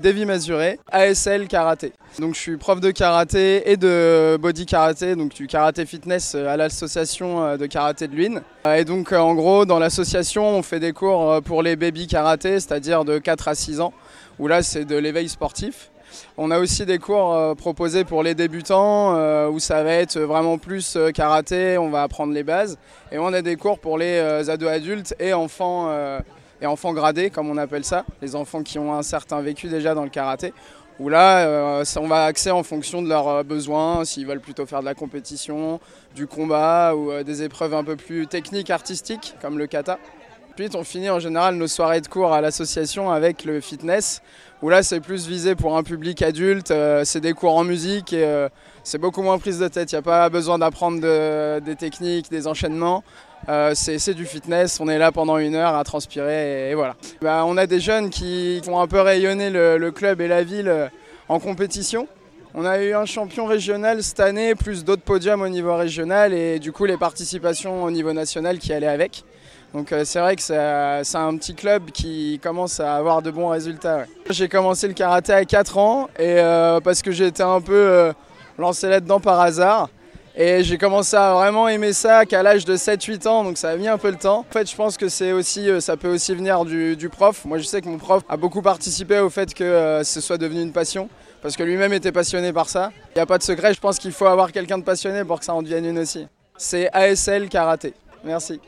Davy Mazuré, ASL Karaté. Donc je suis prof de karaté et de body karaté, donc du karaté fitness à l'association euh, de karaté de Luynes. Et donc euh, en gros dans l'association on fait des cours euh, pour les baby karaté, c'est-à-dire de 4 à 6 ans, où là c'est de l'éveil sportif. On a aussi des cours proposés pour les débutants où ça va être vraiment plus karaté, on va apprendre les bases. Et on a des cours pour les ados adultes et enfants et enfants gradés, comme on appelle ça, les enfants qui ont un certain vécu déjà dans le karaté, où là, euh, on va axer en fonction de leurs euh, besoins, s'ils veulent plutôt faire de la compétition, du combat ou euh, des épreuves un peu plus techniques, artistiques, comme le kata. Ensuite, on finit en général nos soirées de cours à l'association avec le fitness, où là, c'est plus visé pour un public adulte, c'est des cours en musique et c'est beaucoup moins prise de tête. Il n'y a pas besoin d'apprendre des techniques, des enchaînements. Euh, c'est du fitness, on est là pendant une heure à transpirer et, voilà. Bah, on a des jeunes qui font un peu rayonner le, club et la ville euh, en compétition. On a eu un champion régional cette année, plus d'autres podiums au niveau régional et du coup les participations au niveau national qui allaient avec. Donc euh, c'est vrai que c'est un petit club qui commence à avoir de bons résultats. J'ai commencé le karaté à 4 ans et parce que j'étais un peu lancé là-dedans par hasard. Et j'ai commencé à vraiment aimer ça qu'à l'âge de 7-8 ans, donc ça a mis un peu le temps. En fait, je pense que c'est aussi, euh, ça peut aussi venir du, prof. Moi, je sais que mon prof a beaucoup participé au fait que euh, ce soit devenu une passion, parce que lui-même était passionné par ça. Il n'y a pas de secret, je pense qu'il faut avoir quelqu'un de passionné pour que ça en devienne une aussi. C'est ASL Karaté. Merci.